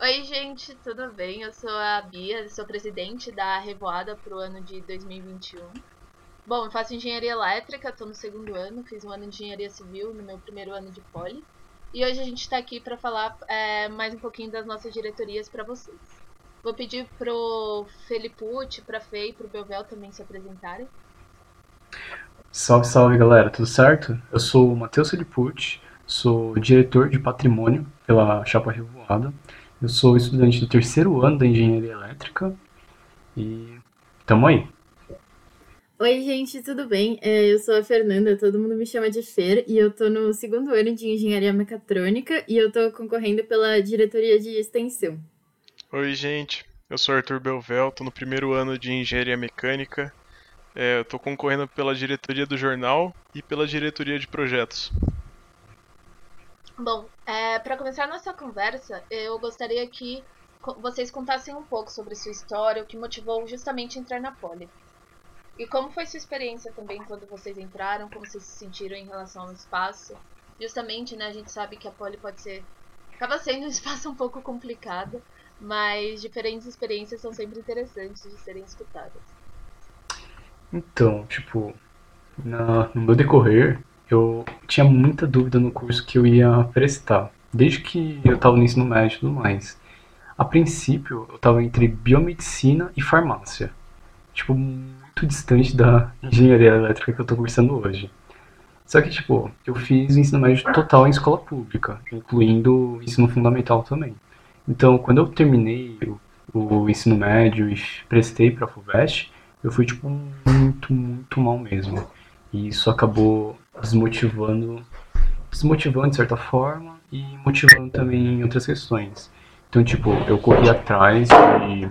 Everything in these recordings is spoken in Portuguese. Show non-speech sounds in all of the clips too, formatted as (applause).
Oi, gente, tudo bem? Eu sou a Bia, sou presidente da Revoada para o ano de 2021. Bom, eu faço engenharia elétrica, estou no segundo ano, fiz um ano de engenharia civil no meu primeiro ano de poli. E hoje a gente está aqui para falar é, mais um pouquinho das nossas diretorias para vocês. Vou pedir pro Felipucci, pra Fei e pro Belvel também se apresentarem. Salve, salve galera, tudo certo? Eu sou o Matheus Felipucci, sou diretor de patrimônio pela Chapa Revoada eu sou estudante do terceiro ano da engenharia elétrica e tamo aí. Oi, gente, tudo bem? É, eu sou a Fernanda, todo mundo me chama de Fer, e eu tô no segundo ano de engenharia mecatrônica e eu tô concorrendo pela diretoria de extensão. Oi, gente, eu sou Arthur Belvel, tô no primeiro ano de engenharia mecânica. É, eu tô concorrendo pela diretoria do jornal e pela diretoria de projetos. Bom, é, para começar nossa conversa, eu gostaria que vocês contassem um pouco sobre sua história, o que motivou justamente entrar na Poli. E como foi sua experiência também quando vocês entraram, como vocês se sentiram em relação ao espaço. Justamente, né, a gente sabe que a Poli pode ser. acaba sendo um (laughs) espaço um pouco complicado, mas diferentes experiências são sempre interessantes de serem escutadas. Então, tipo, na, no meu decorrer, eu tinha muita dúvida no curso que eu ia prestar, desde que eu estava no ensino médio e tudo mais. A princípio, eu estava entre biomedicina e farmácia, tipo, muito distante da engenharia elétrica que eu estou cursando hoje. Só que, tipo, eu fiz o ensino médio total em escola pública, incluindo o ensino fundamental também. Então, quando eu terminei o, o ensino médio e prestei para a FUVEST, eu fui, tipo, muito, muito mal mesmo. E isso acabou desmotivando, desmotivando de certa forma e motivando também em outras questões. Então, tipo, eu corri atrás e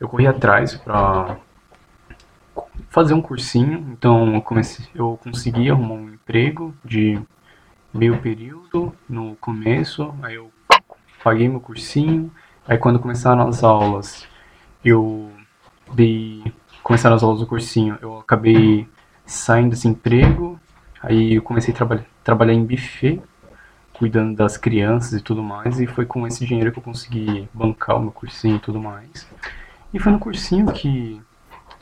eu corri atrás para fazer um cursinho. Então, eu comecei, eu consegui arrumar um emprego de meio período no começo, aí eu paguei meu cursinho. Aí quando começaram as aulas, eu dei começaram as aulas do cursinho, eu acabei saindo desse emprego, aí eu comecei a traba trabalhar em buffet, cuidando das crianças e tudo mais, e foi com esse dinheiro que eu consegui bancar o meu cursinho e tudo mais. E foi no cursinho que,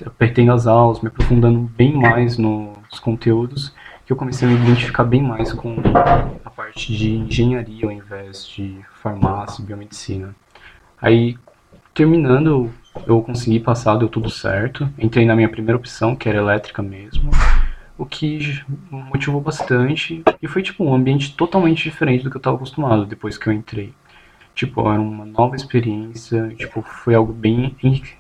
apertei as aulas, me aprofundando bem mais nos conteúdos, que eu comecei a me identificar bem mais com a parte de engenharia ao invés de farmácia e biomedicina. Aí, terminando eu consegui passar, deu tudo certo. Entrei na minha primeira opção, que era elétrica mesmo. O que motivou bastante. E foi tipo um ambiente totalmente diferente do que eu estava acostumado depois que eu entrei. Tipo, era uma nova experiência, tipo, foi algo bem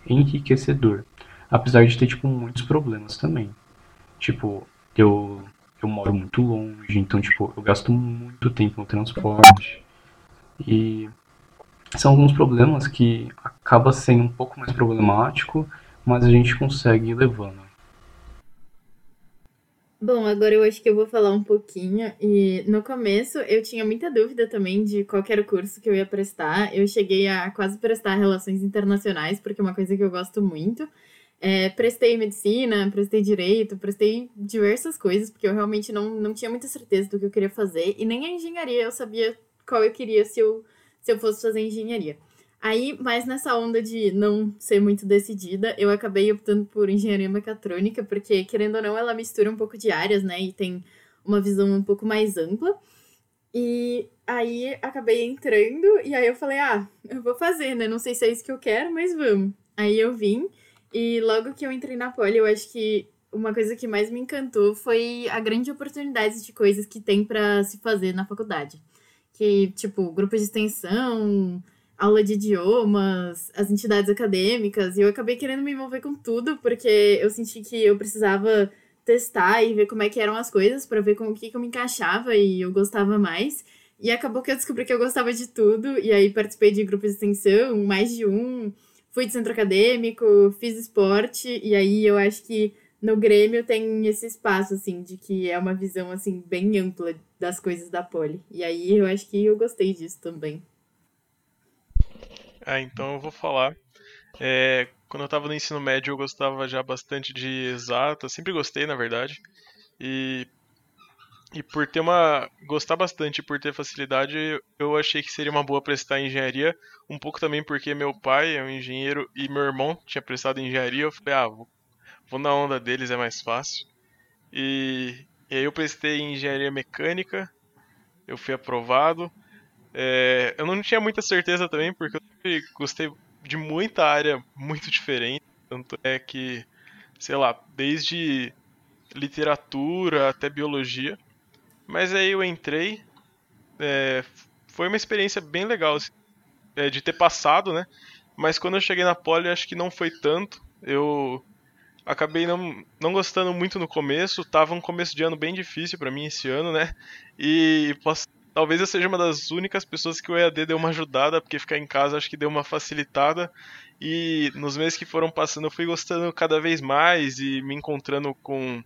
enriquecedor. Apesar de ter, tipo, muitos problemas também. Tipo, eu, eu moro muito longe, então, tipo, eu gasto muito tempo no transporte. E são alguns problemas que acaba sendo um pouco mais problemático, mas a gente consegue ir levando. Bom, agora eu acho que eu vou falar um pouquinho. E no começo eu tinha muita dúvida também de qual era o curso que eu ia prestar. Eu cheguei a quase prestar relações internacionais, porque é uma coisa que eu gosto muito. É, prestei medicina, prestei direito, prestei diversas coisas, porque eu realmente não, não tinha muita certeza do que eu queria fazer. E nem a engenharia eu sabia qual eu queria se eu se eu fosse fazer engenharia. Aí, mais nessa onda de não ser muito decidida, eu acabei optando por engenharia mecatrônica, porque, querendo ou não, ela mistura um pouco de áreas, né? E tem uma visão um pouco mais ampla. E aí acabei entrando, e aí eu falei, ah, eu vou fazer, né? Não sei se é isso que eu quero, mas vamos. Aí eu vim, e logo que eu entrei na Poli, eu acho que uma coisa que mais me encantou foi a grande oportunidade de coisas que tem para se fazer na faculdade que, tipo, grupo de extensão, aula de idiomas, as entidades acadêmicas, e eu acabei querendo me envolver com tudo, porque eu senti que eu precisava testar e ver como é que eram as coisas, para ver com o que, que eu me encaixava e eu gostava mais. E acabou que eu descobri que eu gostava de tudo, e aí participei de grupos de extensão, mais de um, fui de centro acadêmico, fiz esporte, e aí eu acho que no Grêmio tem esse espaço, assim, de que é uma visão, assim, bem ampla das coisas da Poli. E aí eu acho que eu gostei disso também. Ah, então eu vou falar. É, quando eu estava no ensino médio eu gostava já bastante de exata, sempre gostei, na verdade. E E por ter uma. gostar bastante por ter facilidade, eu achei que seria uma boa prestar engenharia. Um pouco também porque meu pai é um engenheiro e meu irmão tinha prestado engenharia. Eu falei, ah, vou, vou na onda deles, é mais fácil. E, e aí eu prestei engenharia mecânica, eu fui aprovado. É, eu não tinha muita certeza também, porque eu gostei de muita área muito diferente. Tanto é que, sei lá, desde literatura até biologia. Mas aí eu entrei, é, foi uma experiência bem legal assim, é, de ter passado, né? Mas quando eu cheguei na Poli, acho que não foi tanto. Eu acabei não, não gostando muito no começo. Tava um começo de ano bem difícil para mim esse ano, né? E posso, talvez eu seja uma das únicas pessoas que o EAD deu uma ajudada, porque ficar em casa acho que deu uma facilitada. E nos meses que foram passando, eu fui gostando cada vez mais e me encontrando com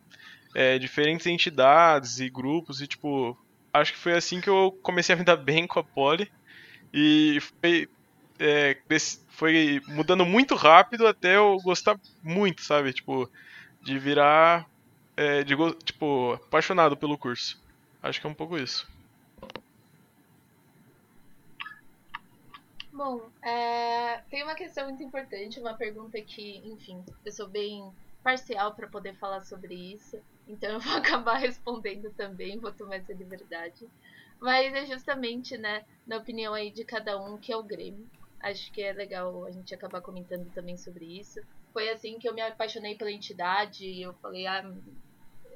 é, diferentes entidades e grupos e tipo acho que foi assim que eu comecei a me dar bem com a Poli e foi é, foi mudando muito rápido até eu gostar muito sabe tipo de virar é, de, tipo apaixonado pelo curso acho que é um pouco isso Bom, é, tem uma questão muito importante, uma pergunta que, enfim, eu sou bem parcial para poder falar sobre isso, então eu vou (laughs) acabar respondendo também, vou tomar essa liberdade. Mas é justamente, né, na opinião aí de cada um, que é o Grêmio. Acho que é legal a gente acabar comentando também sobre isso. Foi assim que eu me apaixonei pela entidade e eu falei, ah,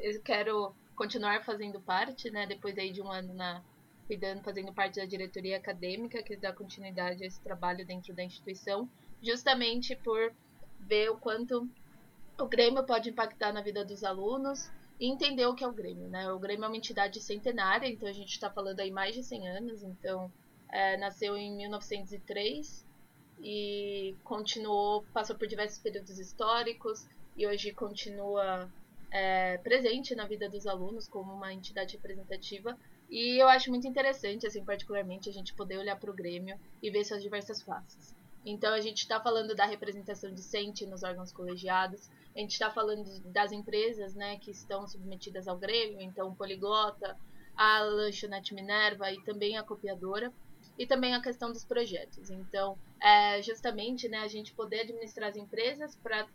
eu quero continuar fazendo parte, né, depois aí de um ano na cuidando, fazendo parte da diretoria acadêmica, que dá continuidade a esse trabalho dentro da instituição, justamente por ver o quanto o Grêmio pode impactar na vida dos alunos e entender o que é o Grêmio, né? O Grêmio é uma entidade centenária, então a gente está falando aí mais de 100 anos, então é, nasceu em 1903 e continuou, passou por diversos períodos históricos e hoje continua é, presente na vida dos alunos como uma entidade representativa. E eu acho muito interessante, assim, particularmente, a gente poder olhar para o Grêmio e ver suas diversas faces. Então a gente está falando da representação discente nos órgãos colegiados, a gente está falando das empresas né, que estão submetidas ao Grêmio, então Poliglota, a Lanchonete Minerva e também a copiadora, e também a questão dos projetos. Então, é justamente né, a gente poder administrar as empresas para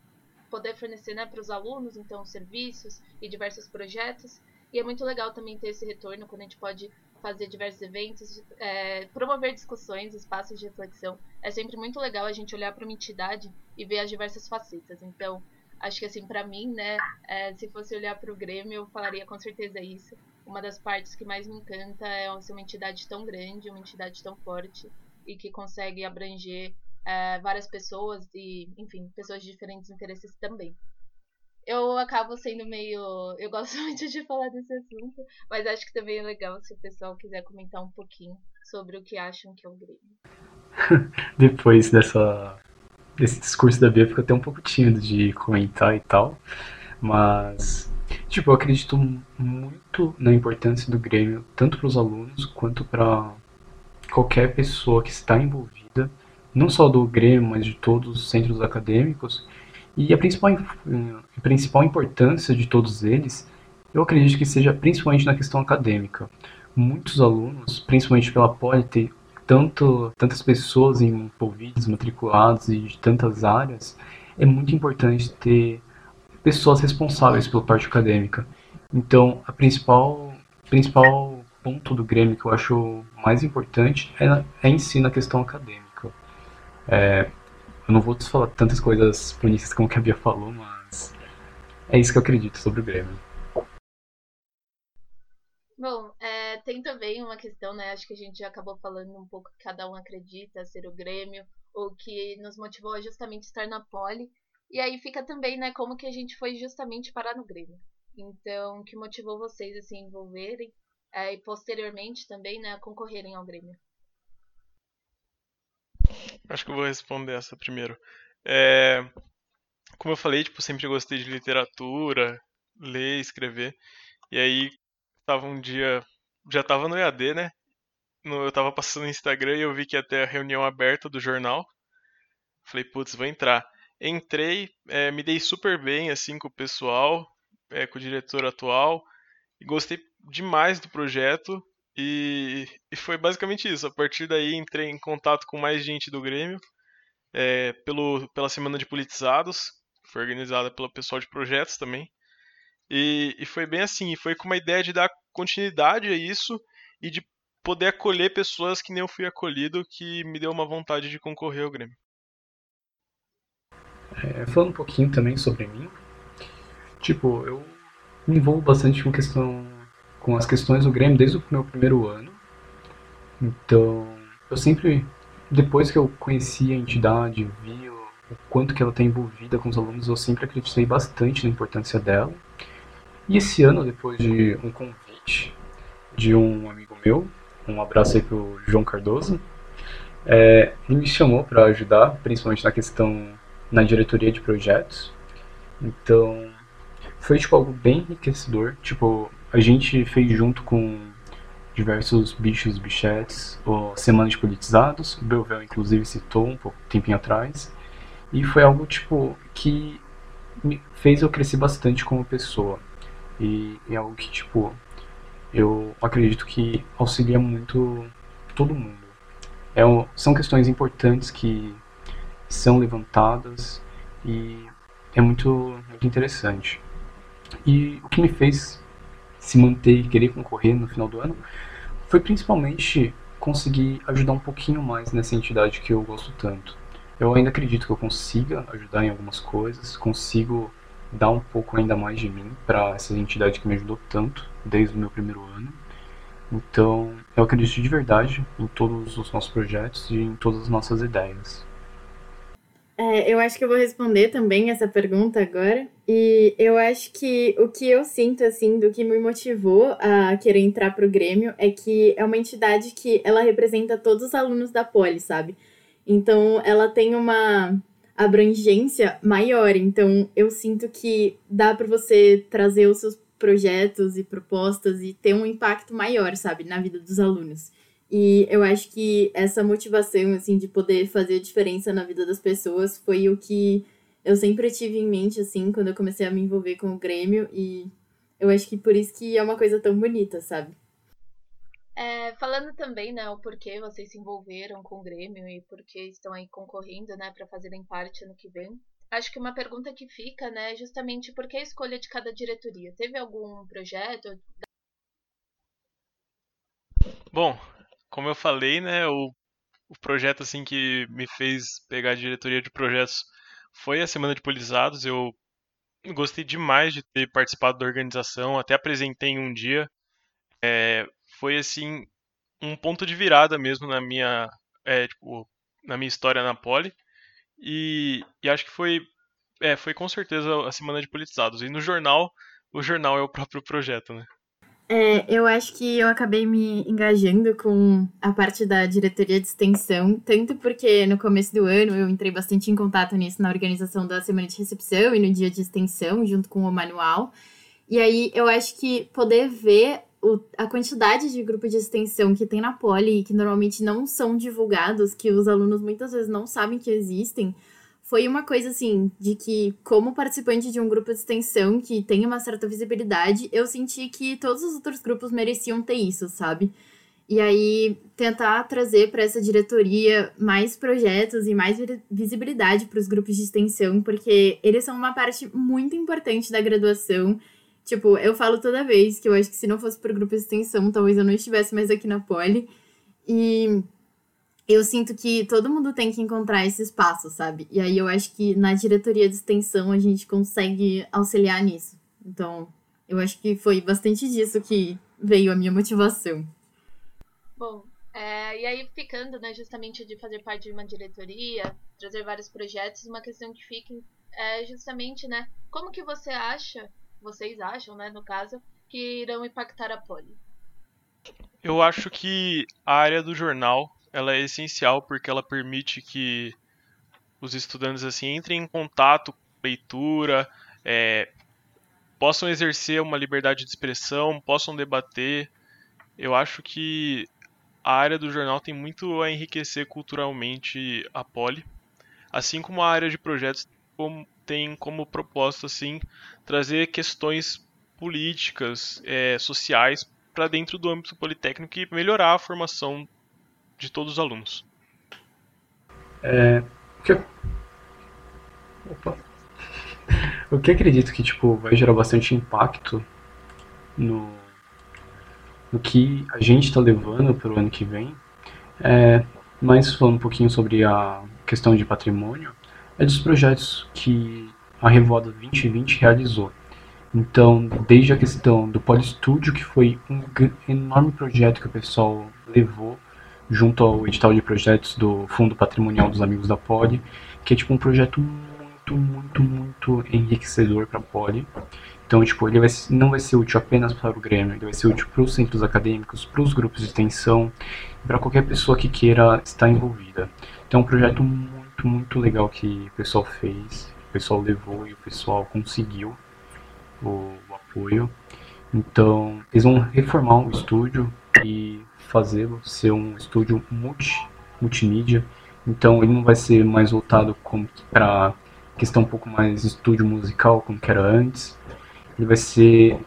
poder fornecer né, para os alunos, então, serviços e diversos projetos. E é muito legal também ter esse retorno quando a gente pode fazer diversos eventos, é, promover discussões, espaços de reflexão. É sempre muito legal a gente olhar para uma entidade e ver as diversas facetas. Então, acho que assim, para mim, né, é, se fosse olhar para o Grêmio, eu falaria com certeza isso. Uma das partes que mais me encanta é ser uma entidade tão grande, uma entidade tão forte e que consegue abranger é, várias pessoas e, enfim, pessoas de diferentes interesses também. Eu acabo sendo meio. Eu gosto (laughs) muito de falar desse assunto, mas acho que também é legal se o pessoal quiser comentar um pouquinho sobre o que acham que é o Grêmio. (laughs) Depois dessa desse discurso da Bia, fico até um pouco tímido de comentar e tal. Mas, tipo, eu acredito muito na importância do Grêmio, tanto para os alunos quanto para qualquer pessoa que está envolvida, não só do Grêmio, mas de todos os centros acadêmicos. E a principal, a principal importância de todos eles, eu acredito que seja principalmente na questão acadêmica. Muitos alunos, principalmente pela Poli ter tanto, tantas pessoas envolvidas, matriculadas e de tantas áreas, é muito importante ter pessoas responsáveis pela parte acadêmica. Então, a principal, principal ponto do Grêmio que eu acho mais importante é, é em si na questão acadêmica. É, eu não vou te falar tantas coisas bonitas como que a Bia falou, mas é isso que eu acredito sobre o Grêmio. Bom, é, tem também uma questão, né? Acho que a gente já acabou falando um pouco que cada um acredita ser o Grêmio, ou que nos motivou a justamente estar na pole. E aí fica também, né, como que a gente foi justamente parar no Grêmio. Então, que motivou vocês a se envolverem é, e posteriormente também, né, concorrerem ao Grêmio. Acho que eu vou responder essa primeiro. É, como eu falei, tipo, sempre gostei de literatura, ler, escrever. E aí, tava um dia. Já tava no EAD, né? No, eu tava passando no Instagram e eu vi que ia ter a reunião aberta do jornal. Falei, putz, vou entrar. Entrei, é, me dei super bem assim com o pessoal, é, com o diretor atual. E gostei demais do projeto e, e, foi basicamente isso. A partir daí entrei em contato com mais gente do Grêmio é, pelo, pela Semana de Politizados, foi organizada pelo pessoal de projetos também. E, e foi bem assim, foi com uma ideia de dar continuidade a isso e de poder acolher pessoas que nem eu fui acolhido, que me deu uma vontade de concorrer ao Grêmio. É, falando um pouquinho também sobre mim, tipo, eu me envolvo bastante com questão com as questões do Grêmio desde o meu primeiro ano. Então, eu sempre depois que eu conheci a entidade, vi o, o quanto que ela está envolvida com os alunos, eu sempre acreditei bastante na importância dela. E esse ano, depois de um convite de um amigo meu, um abraço aí pro João Cardoso, é, ele me chamou para ajudar, principalmente na questão na diretoria de projetos. Então, foi tipo algo bem enriquecedor. Tipo, a gente fez junto com diversos bichos, bichetes, ou Semana de Politizados, o Belvel inclusive citou um pouco tempinho atrás, e foi algo tipo que me fez eu crescer bastante como pessoa. E é algo que tipo eu acredito que auxilia muito todo mundo. É, são questões importantes que são levantadas e é muito, muito interessante. E o que me fez se manter e querer concorrer no final do ano foi principalmente conseguir ajudar um pouquinho mais nessa entidade que eu gosto tanto. Eu ainda acredito que eu consiga ajudar em algumas coisas, consigo dar um pouco ainda mais de mim para essa entidade que me ajudou tanto desde o meu primeiro ano. Então, eu acredito de verdade em todos os nossos projetos e em todas as nossas ideias. É, eu acho que eu vou responder também essa pergunta agora. E eu acho que o que eu sinto, assim, do que me motivou a querer entrar pro Grêmio é que é uma entidade que ela representa todos os alunos da Poli, sabe? Então, ela tem uma abrangência maior. Então, eu sinto que dá para você trazer os seus projetos e propostas e ter um impacto maior, sabe, na vida dos alunos. E eu acho que essa motivação, assim, de poder fazer diferença na vida das pessoas foi o que eu sempre tive em mente, assim, quando eu comecei a me envolver com o Grêmio. E eu acho que por isso que é uma coisa tão bonita, sabe? É, falando também, né, o porquê vocês se envolveram com o Grêmio e porquê estão aí concorrendo, né, para fazerem parte ano que vem. Acho que uma pergunta que fica, né, é justamente por que a escolha de cada diretoria? Teve algum projeto? Bom, como eu falei, né, o, o projeto assim que me fez pegar a diretoria de projetos foi a Semana de Polizados. Eu gostei demais de ter participado da organização, até apresentei um dia. É, foi assim um ponto de virada mesmo na minha, é, tipo, na minha história na Poli. E, e acho que foi, é, foi com certeza a Semana de Politizados. E no jornal, o jornal é o próprio projeto, né? É, eu acho que eu acabei me engajando com a parte da diretoria de extensão, tanto porque no começo do ano eu entrei bastante em contato nisso na organização da semana de recepção e no dia de extensão, junto com o manual. E aí eu acho que poder ver o, a quantidade de grupo de extensão que tem na Poli que normalmente não são divulgados, que os alunos muitas vezes não sabem que existem, foi uma coisa assim, de que, como participante de um grupo de extensão que tem uma certa visibilidade, eu senti que todos os outros grupos mereciam ter isso, sabe? E aí, tentar trazer para essa diretoria mais projetos e mais visibilidade para os grupos de extensão, porque eles são uma parte muito importante da graduação. Tipo, eu falo toda vez que eu acho que se não fosse por grupo de extensão, talvez eu não estivesse mais aqui na Poli. E eu sinto que todo mundo tem que encontrar esse espaço, sabe? E aí eu acho que na diretoria de extensão a gente consegue auxiliar nisso. Então, eu acho que foi bastante disso que veio a minha motivação. Bom, é, e aí ficando, né, justamente de fazer parte de uma diretoria, trazer vários projetos, uma questão que fica é justamente, né, como que você acha, vocês acham, né, no caso, que irão impactar a Poli? Eu acho que a área do jornal ela é essencial porque ela permite que os estudantes assim entrem em contato com leitura, é, possam exercer uma liberdade de expressão, possam debater. Eu acho que a área do jornal tem muito a enriquecer culturalmente a Poli, assim como a área de projetos tem como propósito assim trazer questões políticas, é, sociais para dentro do âmbito politécnico e melhorar a formação de todos os alunos. É, o que. Opa. (laughs) O que acredito que tipo vai gerar bastante impacto no no que a gente está levando para o ano que vem, é, mas falando um pouquinho sobre a questão de patrimônio, é dos projetos que a Revoada 2020 realizou. Então, desde a questão do Polistúdio, que foi um enorme projeto que o pessoal levou junto ao edital de projetos do Fundo Patrimonial dos Amigos da Poli, que é tipo um projeto muito, muito, muito enriquecedor para a Poli. Então, tipo, ele vai, não vai ser útil apenas para o Grêmio, ele vai ser útil para os centros acadêmicos, para os grupos de extensão, para qualquer pessoa que queira estar envolvida. Então, é um projeto muito, muito legal que o pessoal fez, o pessoal levou e o pessoal conseguiu o, o apoio. Então, eles vão reformar o estúdio e fazê-lo ser um estúdio multi, multimídia. Então, ele não vai ser mais voltado para questão um pouco mais estúdio musical, como era antes. Ele vai ser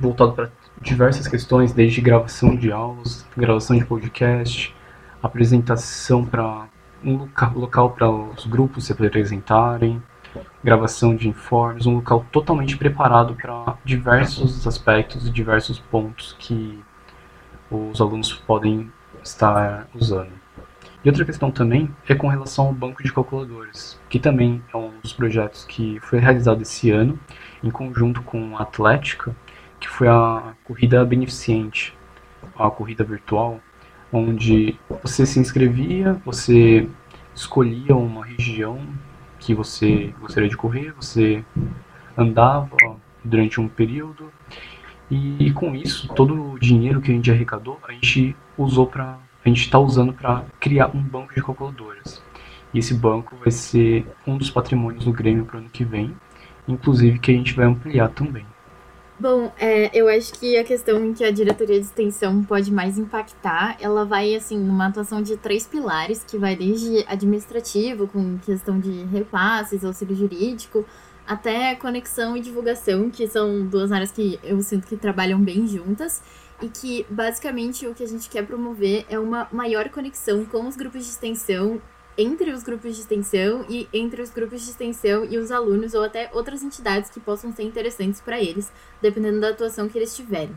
voltado para diversas questões, desde gravação de aulas, gravação de podcast, apresentação para um local para os grupos se apresentarem, gravação de informes, um local totalmente preparado para diversos aspectos e diversos pontos que os alunos podem estar usando. E outra questão também é com relação ao banco de calculadores, que também é um dos projetos que foi realizado esse ano em conjunto com a Atlética, que foi a corrida beneficente, a corrida virtual, onde você se inscrevia, você escolhia uma região que você gostaria de correr, você andava durante um período e, com isso todo o dinheiro que a gente arrecadou a gente usou para a gente está usando para criar um banco de calculadoras. E esse banco vai ser um dos patrimônios do Grêmio para o ano que vem, inclusive que a gente vai ampliar também. Bom, é, eu acho que a questão em que a diretoria de extensão pode mais impactar, ela vai, assim, numa atuação de três pilares, que vai desde administrativo, com questão de repasses, auxílio jurídico, até conexão e divulgação, que são duas áreas que eu sinto que trabalham bem juntas e que basicamente o que a gente quer promover é uma maior conexão com os grupos de extensão entre os grupos de extensão e entre os grupos de extensão e os alunos ou até outras entidades que possam ser interessantes para eles, dependendo da atuação que eles tiverem.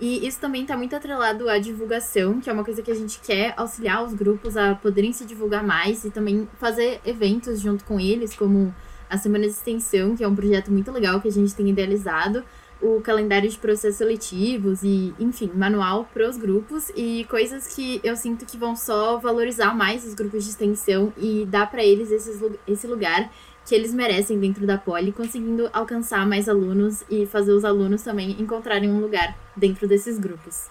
E isso também está muito atrelado à divulgação, que é uma coisa que a gente quer auxiliar os grupos a poderem se divulgar mais e também fazer eventos junto com eles, como a Semana de Extensão, que é um projeto muito legal que a gente tem idealizado, o calendário de processos seletivos e, enfim, manual para os grupos e coisas que eu sinto que vão só valorizar mais os grupos de extensão e dar para eles esses, esse lugar que eles merecem dentro da Poli, conseguindo alcançar mais alunos e fazer os alunos também encontrarem um lugar dentro desses grupos.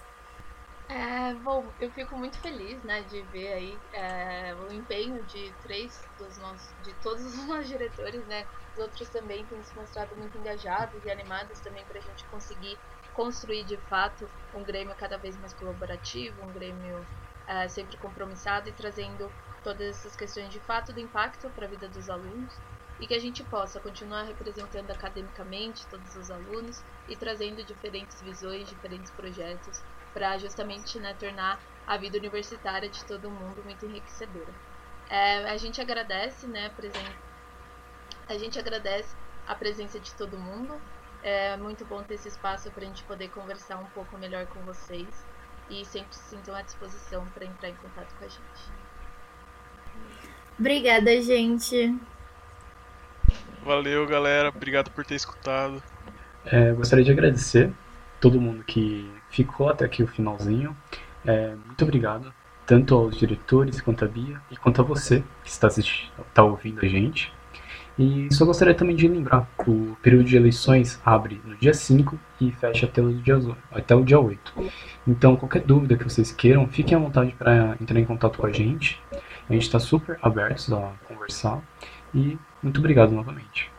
É, bom, eu fico muito feliz, né, de ver aí é, o empenho de três dos nossos, de todos os (laughs) nossos diretores, né, os outros também têm se mostrado muito engajados e animados também para a gente conseguir construir de fato um Grêmio cada vez mais colaborativo, um Grêmio é, sempre compromissado e trazendo todas essas questões de fato do impacto para a vida dos alunos e que a gente possa continuar representando academicamente todos os alunos e trazendo diferentes visões, diferentes projetos para justamente né, tornar a vida universitária de todo mundo muito enriquecedora. É, a gente agradece, né, presen... a gente agradece a presença de todo mundo. É muito bom ter esse espaço para a gente poder conversar um pouco melhor com vocês e sempre se sintam à disposição para entrar em contato com a gente. Obrigada, gente. Valeu, galera. Obrigado por ter escutado. É, gostaria de agradecer todo mundo que ficou até aqui o finalzinho. É, muito obrigado, tanto aos diretores quanto a Bia e quanto a você que está, está ouvindo a gente. E só gostaria também de lembrar o período de eleições abre no dia 5 e fecha até o dia, até o dia 8. Então, qualquer dúvida que vocês queiram, fiquem à vontade para entrar em contato com a gente. A gente está super aberto a conversar. E muito obrigado novamente.